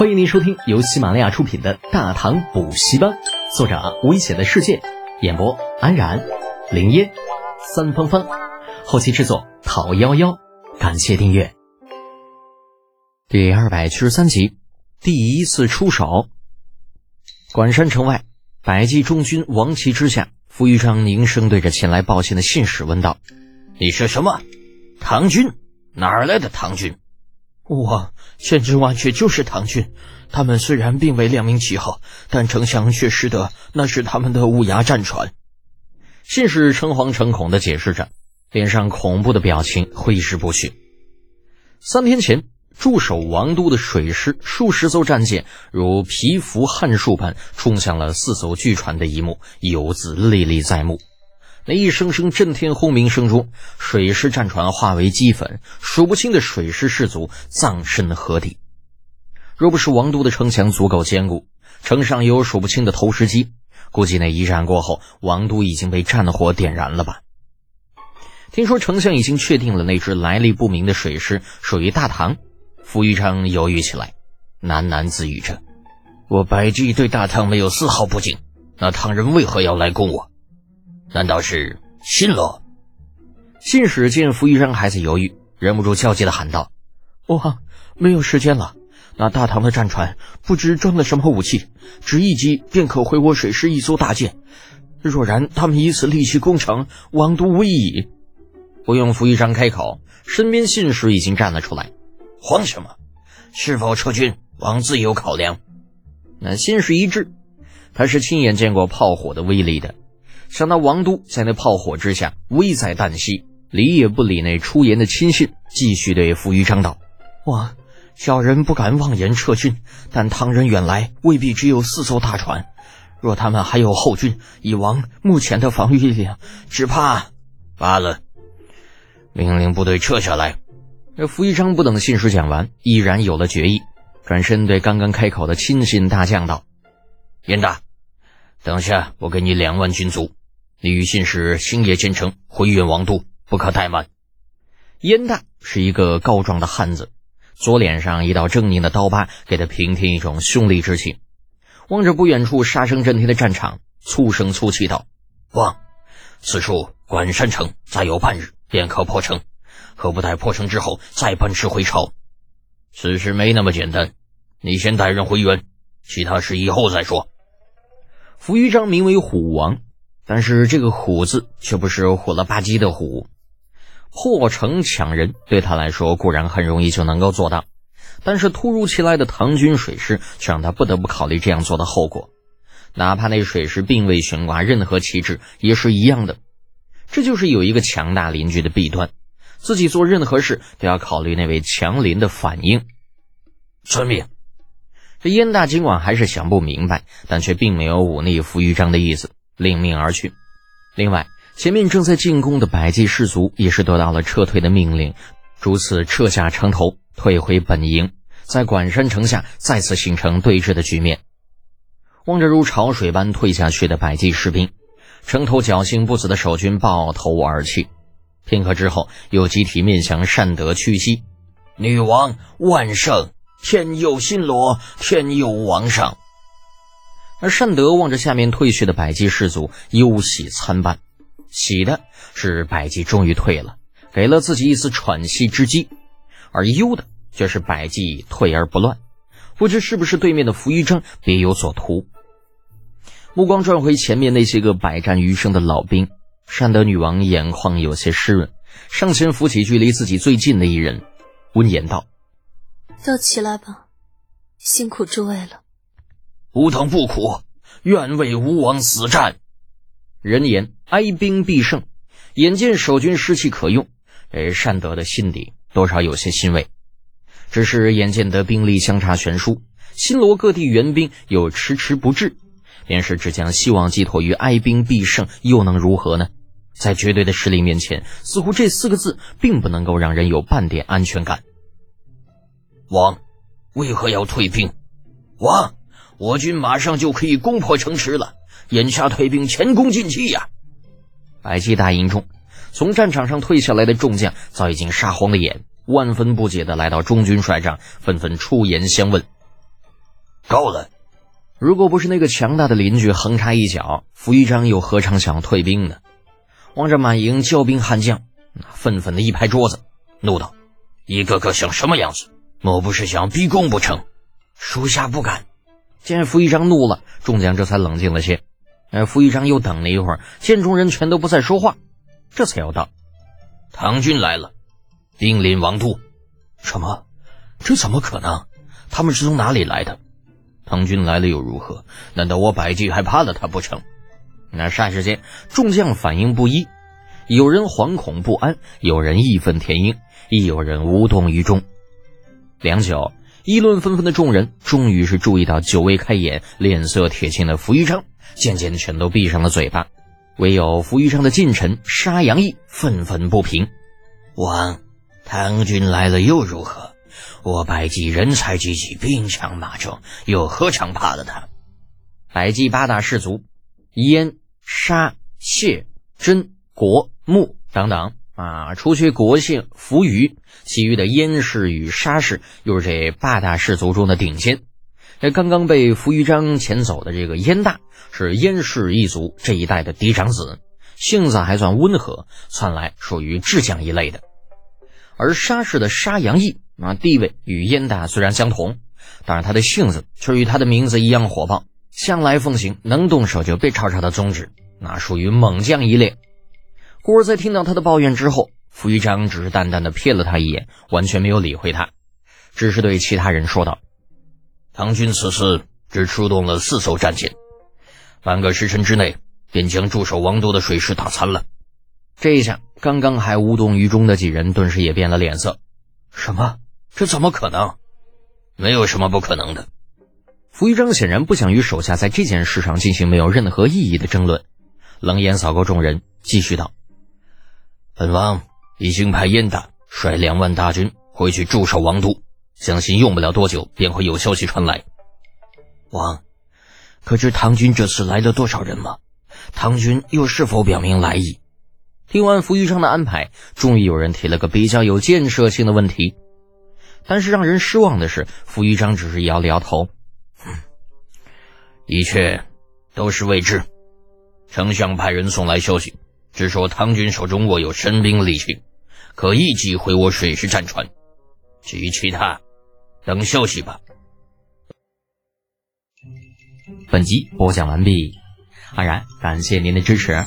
欢迎您收听由喜马拉雅出品的《大唐补习班》，作者危险的世界，演播安然、林烟、三芳芳，后期制作陶幺幺。感谢订阅。第二百七十三集，第一次出手。管山城外，百骑中军王旗之下，傅玉章凝声对着前来报信的信使问道：“你说什么？唐军？哪儿来的唐军？”我千真万确就是唐军，他们虽然并未亮明旗号，但丞相却识得那是他们的乌鸦战船。信使诚惶诚恐的解释着，脸上恐怖的表情挥之不去。三天前，驻守王都的水师数十艘战舰如蚍蜉撼树般冲向了四艘巨船的一幕，犹自历历在目。那一声声震天轰鸣声中，水师战船化为齑粉，数不清的水师士卒葬身河底。若不是王都的城墙足够坚固，城上有数不清的投石机，估计那一战过后，王都已经被战火点燃了吧？听说丞相已经确定了那支来历不明的水师属于大唐，傅玉章犹豫起来，喃喃自语着：“我白居易对大唐没有丝毫不敬，那唐人为何要来攻我？”难道是信了？信使见傅玉章还在犹豫，忍不住焦急的喊道：“哇，没有时间了！那大唐的战船不知装了什么武器，只一击便可毁我水师一艘大舰。若然他们以此利器攻城，王都危矣。”不用傅玉章开口，身边信使已经站了出来：“慌什么？是否撤军？王自有考量。”那信使一致，他是亲眼见过炮火的威力的。想到王都在那炮火之下危在旦夕，理也不理那出言的亲信，继续对傅玉章道：“哇，小人不敢妄言撤军，但唐人远来未必只有四艘大船，若他们还有后军，以王目前的防御力量，只怕罢了。命令部队撤下来。”这傅玉章不等信使讲完，依然有了决议，转身对刚刚开口的亲信大将道：“严大，等下我给你两万军卒。”李信使星夜兼程回援王都，不可怠慢。燕大是一个高壮的汉子，左脸上一道狰狞的刀疤，给他平添一种凶厉之气。望着不远处杀声震天的战场，粗声粗气道：“望，此处管山城再有半日便可破城，何不待破城之后再奔驰回朝？此事没那么简单，你先带人回援，其他事以后再说。”扶余章名为虎王。但是这个“虎”字却不是虎了吧唧的“虎”，破城抢人对他来说固然很容易就能够做到，但是突如其来的唐军水师却让他不得不考虑这样做的后果。哪怕那水师并未悬挂任何旗帜，也是一样的。这就是有一个强大邻居的弊端，自己做任何事都要考虑那位强邻的反应。遵命。这燕大尽管还是想不明白，但却并没有忤逆傅玉章的意思。领命而去。另外，前面正在进攻的百济士卒也是得到了撤退的命令，逐次撤下城头，退回本营，在管山城下再次形成对峙的局面。望着如潮水般退下去的百济士兵，城头侥幸不死的守军抱头而泣。片刻之后，又集体面向善德屈膝：“女王万圣，天佑新罗，天佑王上。”而善德望着下面退去的百济士卒，忧喜参半。喜的是百济终于退了，给了自己一丝喘息之机；而忧的却是百济退而不乱。不知是不是对面的扶余章别有所图？目光转回前面那些个百战余生的老兵，善德女王眼眶有些湿润，上前扶起距离自己最近的一人，温言道：“都起来吧，辛苦诸位了。”吾等不苦，愿为吴王死战。人言哀兵必胜，眼见守军士气可用，这善德的心底多少有些欣慰。只是眼见得兵力相差悬殊，新罗各地援兵又迟迟不至，便是只将希望寄托于哀兵必胜，又能如何呢？在绝对的实力面前，似乎这四个字并不能够让人有半点安全感。王为何要退兵？王。我军马上就可以攻破城池了，眼下退兵前功尽弃呀！百骑大营中，从战场上退下来的众将早已经杀红了眼，万分不解的来到中军帅帐，纷纷出言相问：“够了！如果不是那个强大的邻居横插一脚，傅玉章又何尝想退兵呢？望着满营骄兵悍将，愤愤的一拍桌子，怒道：“一个个像什么样子？莫不是想逼宫不成？属下不敢。”见傅玉章怒了，众将这才冷静了些。哎，傅玉章又等了一会儿，见众人全都不再说话，这才又道：“唐军来了，兵临王都。”什么？这怎么可能？他们是从哪里来的？唐军来了又如何？难道我百济还怕了他不成？那霎时间，众将反应不一，有人惶恐不安，有人义愤填膺，亦有人无动于衷。良久，议论纷纷的众人终于是注意到久未开眼、脸色铁青的扶余章，渐渐全都闭上了嘴巴。唯有扶余章的近臣沙杨义愤愤不平：“王，唐军来了又如何？”我百济人才济济，兵强马壮，又何尝怕了他？百济八大氏族，燕、沙、谢、真、国、穆等等啊，除去国姓扶余，其余的燕氏与沙氏又是这八大氏族中的顶尖。这刚刚被扶余章遣走的这个燕大，是燕氏一族这一代的嫡长子，性子还算温和，算来属于智将一类的。而沙氏的沙阳义。啊，地位与燕大虽然相同，但是他的性子却与他的名字一样火爆，向来奉行能动手就别吵吵的宗旨，那属于猛将一列。故而，在听到他的抱怨之后，傅玉章只是淡淡的瞥了他一眼，完全没有理会他，只是对其他人说道：“唐军此次只出动了四艘战舰，半个时辰之内便将驻守王都的水师打残了。”这一下，刚刚还无动于衷的几人顿时也变了脸色。什么？这怎么可能？没有什么不可能的。傅玉章显然不想与手下在这件事上进行没有任何意义的争论，冷眼扫过众人，继续道：“本王已经派燕大率两万大军回去驻守王都，相信用不了多久便会有消息传来。”王，可知唐军这次来了多少人吗？唐军又是否表明来意？听完傅玉章的安排，终于有人提了个比较有建设性的问题。但是让人失望的是，傅玉章只是摇了摇头：“一切都是未知。丞相派人送来消息，只说唐军手中握有神兵利器，可一击毁我水师战船。至于其他，等消息吧。”本集播讲完毕，安然感谢您的支持。